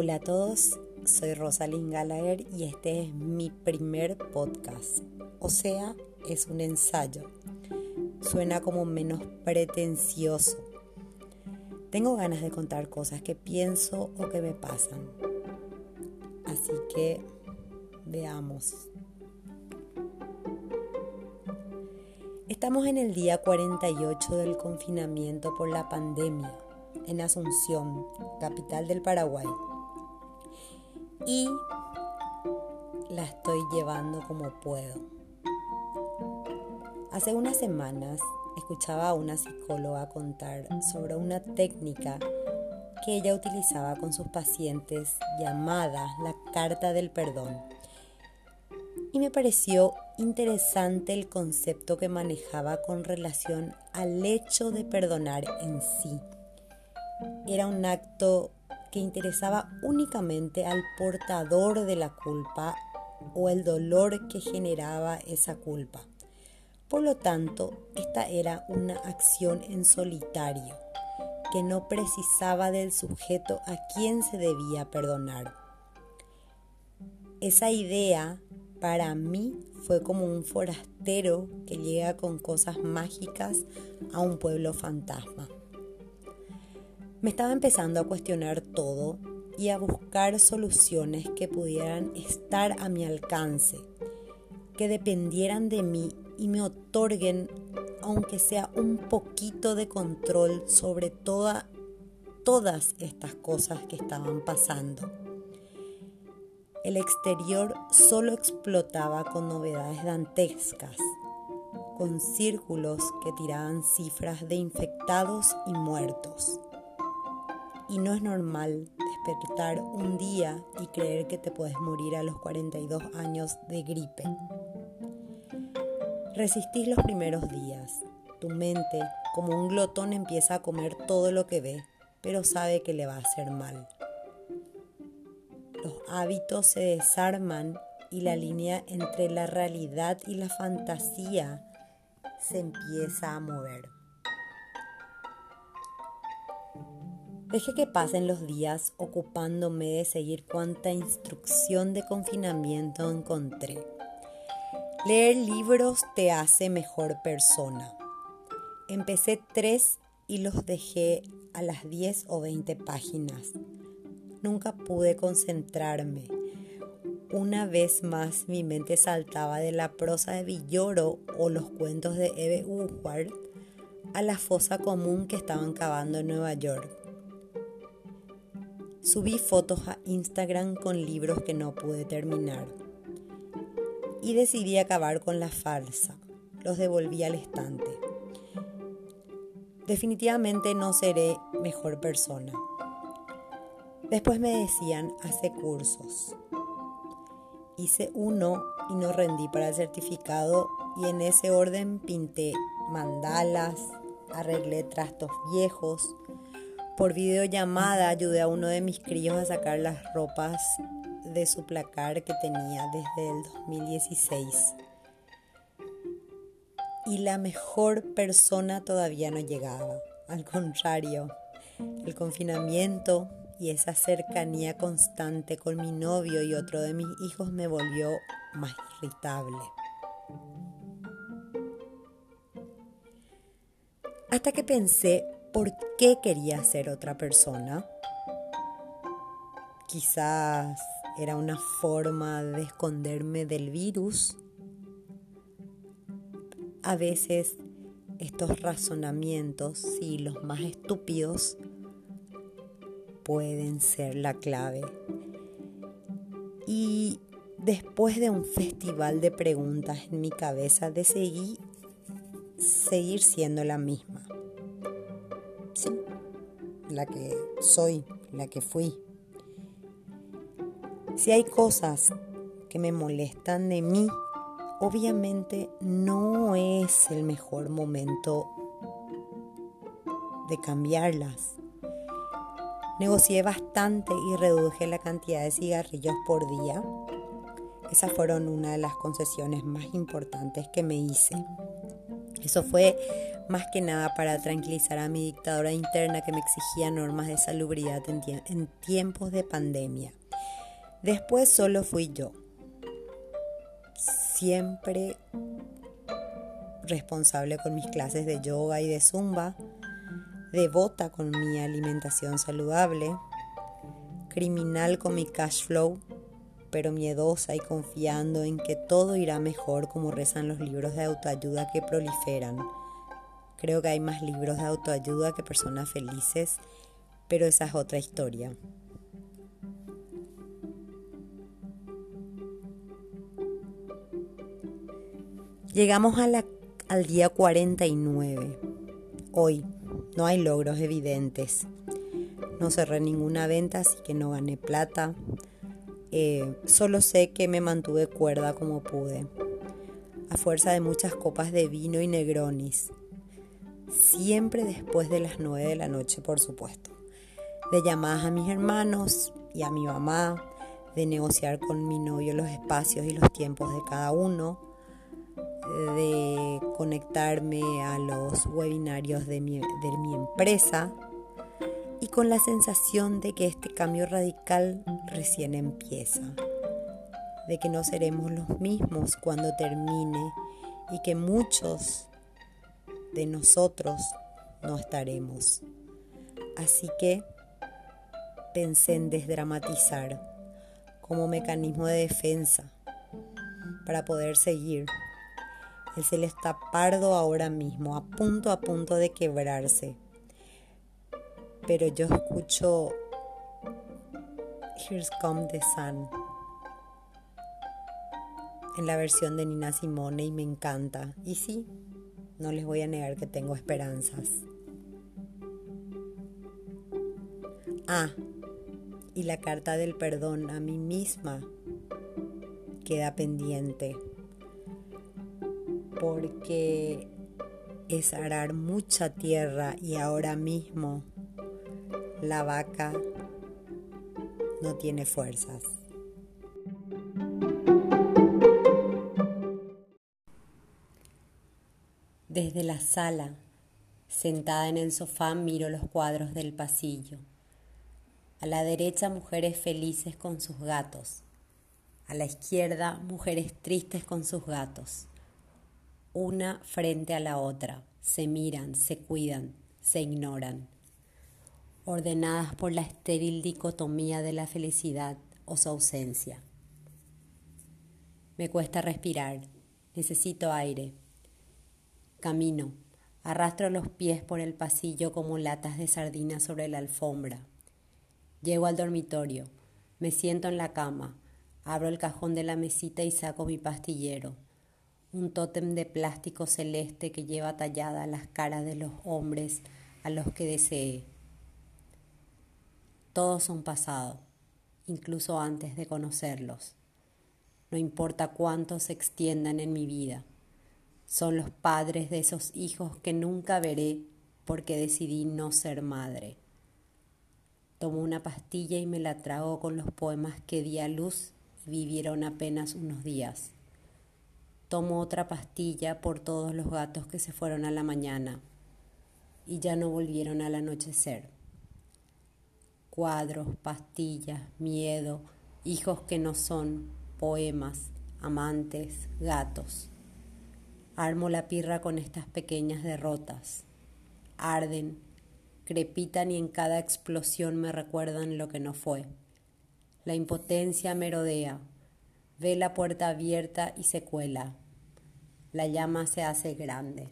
Hola a todos, soy Rosalind Gallagher y este es mi primer podcast, o sea, es un ensayo. Suena como menos pretencioso. Tengo ganas de contar cosas que pienso o que me pasan. Así que veamos. Estamos en el día 48 del confinamiento por la pandemia en Asunción, capital del Paraguay y la estoy llevando como puedo. Hace unas semanas escuchaba a una psicóloga contar sobre una técnica que ella utilizaba con sus pacientes llamada la carta del perdón. Y me pareció interesante el concepto que manejaba con relación al hecho de perdonar en sí. Era un acto que interesaba únicamente al portador de la culpa o el dolor que generaba esa culpa. Por lo tanto, esta era una acción en solitario, que no precisaba del sujeto a quien se debía perdonar. Esa idea para mí fue como un forastero que llega con cosas mágicas a un pueblo fantasma. Me estaba empezando a cuestionar todo y a buscar soluciones que pudieran estar a mi alcance, que dependieran de mí y me otorguen, aunque sea un poquito de control sobre toda, todas estas cosas que estaban pasando. El exterior solo explotaba con novedades dantescas, con círculos que tiraban cifras de infectados y muertos y no es normal despertar un día y creer que te puedes morir a los 42 años de gripe. Resistís los primeros días. Tu mente, como un glotón, empieza a comer todo lo que ve, pero sabe que le va a hacer mal. Los hábitos se desarman y la línea entre la realidad y la fantasía se empieza a mover. Dejé que pasen los días ocupándome de seguir cuánta instrucción de confinamiento encontré. Leer libros te hace mejor persona. Empecé tres y los dejé a las 10 o 20 páginas. Nunca pude concentrarme. Una vez más mi mente saltaba de la prosa de Villoro o los cuentos de Eve Uhart a la fosa común que estaban cavando en Nueva York. Subí fotos a Instagram con libros que no pude terminar. Y decidí acabar con la falsa. Los devolví al estante. Definitivamente no seré mejor persona. Después me decían, hace cursos. Hice uno y no rendí para el certificado y en ese orden pinté mandalas, arreglé trastos viejos, por videollamada ayudé a uno de mis críos a sacar las ropas de su placar que tenía desde el 2016. Y la mejor persona todavía no llegaba. Al contrario, el confinamiento y esa cercanía constante con mi novio y otro de mis hijos me volvió más irritable. Hasta que pensé por qué quería ser otra persona. Quizás era una forma de esconderme del virus. A veces estos razonamientos, sí, los más estúpidos, pueden ser la clave. Y después de un festival de preguntas en mi cabeza, decidí seguir siendo la misma la que soy, la que fui. Si hay cosas que me molestan de mí, obviamente no es el mejor momento de cambiarlas. Negocié bastante y reduje la cantidad de cigarrillos por día. Esas fueron una de las concesiones más importantes que me hice. Eso fue más que nada para tranquilizar a mi dictadora interna que me exigía normas de salubridad en, tiempos de pandemia. Después solo fui yo, siempre responsable con mis clases de yoga y de zumba, devota con mi alimentación saludable, criminal con mi cash flow, pero miedosa y confiando en que todo irá mejor como rezan los libros de autoayuda que proliferan. Creo que hay más libros de autoayuda que personas felices, pero esa es otra historia. Llegamos al día 49. Hoy no hay logros evidentes. No cerré ninguna venta, así que no gané plata. Eh, solo sé que me mantuve cuerda como pude, a fuerza de muchas copas de vino y negronis. Siempre después de las 9 de la noche, por supuesto. De llamadas a mis hermanos y a mi mamá, de negociar con mi novio los espacios y los tiempos de cada uno, de conectarme a los webinarios de mi, de mi empresa y con la sensación de que este cambio radical recién empieza, de que no seremos los mismos cuando termine y que muchos de nosotros no estaremos. Así que pensé en desdramatizar como mecanismo de defensa para poder seguir. El cielo está pardo ahora mismo, a punto a punto de quebrarse pero yo escucho Here's Come the Sun en la versión de Nina Simone y me encanta. Y sí, no les voy a negar que tengo esperanzas. Ah, y la carta del perdón a mí misma queda pendiente porque es arar mucha tierra y ahora mismo la vaca no tiene fuerzas. Desde la sala, sentada en el sofá, miro los cuadros del pasillo. A la derecha, mujeres felices con sus gatos. A la izquierda, mujeres tristes con sus gatos. Una frente a la otra. Se miran, se cuidan, se ignoran ordenadas por la estéril dicotomía de la felicidad o su ausencia. Me cuesta respirar, necesito aire. Camino, arrastro los pies por el pasillo como latas de sardinas sobre la alfombra. Llego al dormitorio, me siento en la cama, abro el cajón de la mesita y saco mi pastillero, un tótem de plástico celeste que lleva talladas las caras de los hombres a los que deseé. Todos son pasado, incluso antes de conocerlos. No importa cuántos se extiendan en mi vida. Son los padres de esos hijos que nunca veré porque decidí no ser madre. Tomo una pastilla y me la trago con los poemas que di a luz y vivieron apenas unos días. Tomo otra pastilla por todos los gatos que se fueron a la mañana y ya no volvieron al anochecer cuadros, pastillas, miedo, hijos que no son, poemas, amantes, gatos. Armo la pirra con estas pequeñas derrotas. Arden, crepitan y en cada explosión me recuerdan lo que no fue. La impotencia merodea, ve la puerta abierta y se cuela. La llama se hace grande.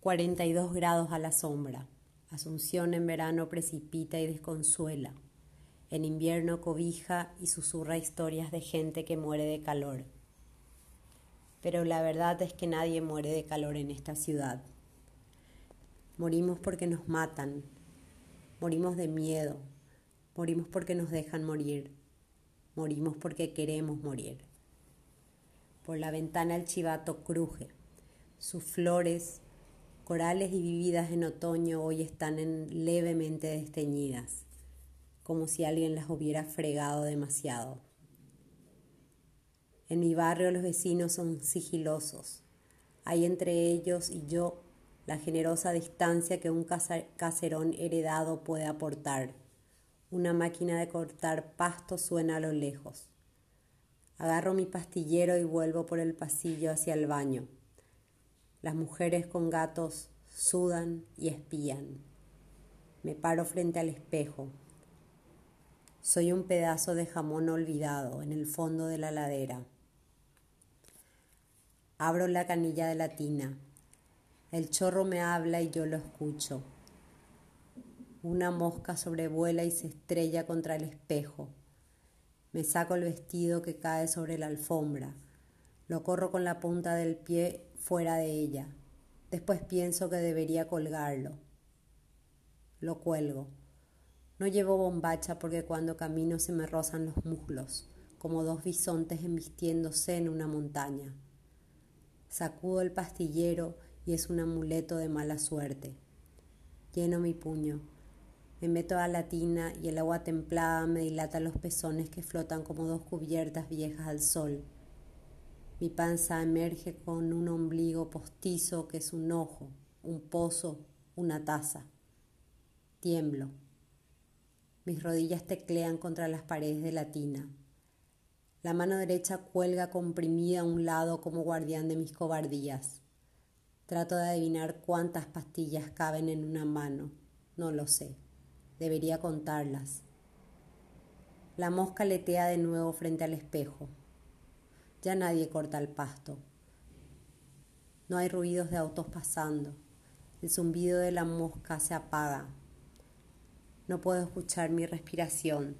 42 grados a la sombra. Asunción en verano precipita y desconsuela. En invierno cobija y susurra historias de gente que muere de calor. Pero la verdad es que nadie muere de calor en esta ciudad. Morimos porque nos matan, morimos de miedo, morimos porque nos dejan morir, morimos porque queremos morir. Por la ventana el chivato cruje, sus flores Corales y vividas en otoño hoy están en levemente desteñidas, como si alguien las hubiera fregado demasiado. En mi barrio los vecinos son sigilosos, Hay entre ellos y yo la generosa distancia que un caserón heredado puede aportar. Una máquina de cortar pasto suena a lo lejos. Agarro mi pastillero y vuelvo por el pasillo hacia el baño. Las mujeres con gatos sudan y espían. Me paro frente al espejo. Soy un pedazo de jamón olvidado en el fondo de la ladera. Abro la canilla de la tina. El chorro me habla y yo lo escucho. Una mosca sobrevuela y se estrella contra el espejo. Me saco el vestido que cae sobre la alfombra. Lo corro con la punta del pie fuera de ella. Después pienso que debería colgarlo. Lo cuelgo. No llevo bombacha porque cuando camino se me rozan los muslos, como dos bisontes embistiéndose en una montaña. Sacudo el pastillero y es un amuleto de mala suerte. Lleno mi puño. Me meto a la tina y el agua templada me dilata los pezones que flotan como dos cubiertas viejas al sol. Mi panza emerge con un ombligo postizo que es un ojo, un pozo, una taza. Tiemblo. Mis rodillas teclean contra las paredes de la tina. La mano derecha cuelga comprimida a un lado como guardián de mis cobardías. Trato de adivinar cuántas pastillas caben en una mano. No lo sé. Debería contarlas. La mosca letea de nuevo frente al espejo. Ya nadie corta el pasto. No hay ruidos de autos pasando. El zumbido de la mosca se apaga. No puedo escuchar mi respiración.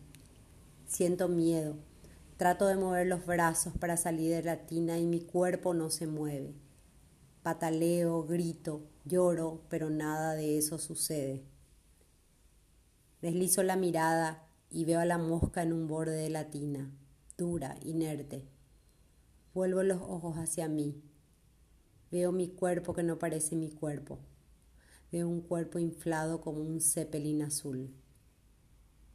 Siento miedo. Trato de mover los brazos para salir de la tina y mi cuerpo no se mueve. Pataleo, grito, lloro, pero nada de eso sucede. Deslizo la mirada y veo a la mosca en un borde de la tina, dura, inerte. Vuelvo los ojos hacia mí. Veo mi cuerpo que no parece mi cuerpo. Veo un cuerpo inflado como un zeppelin azul.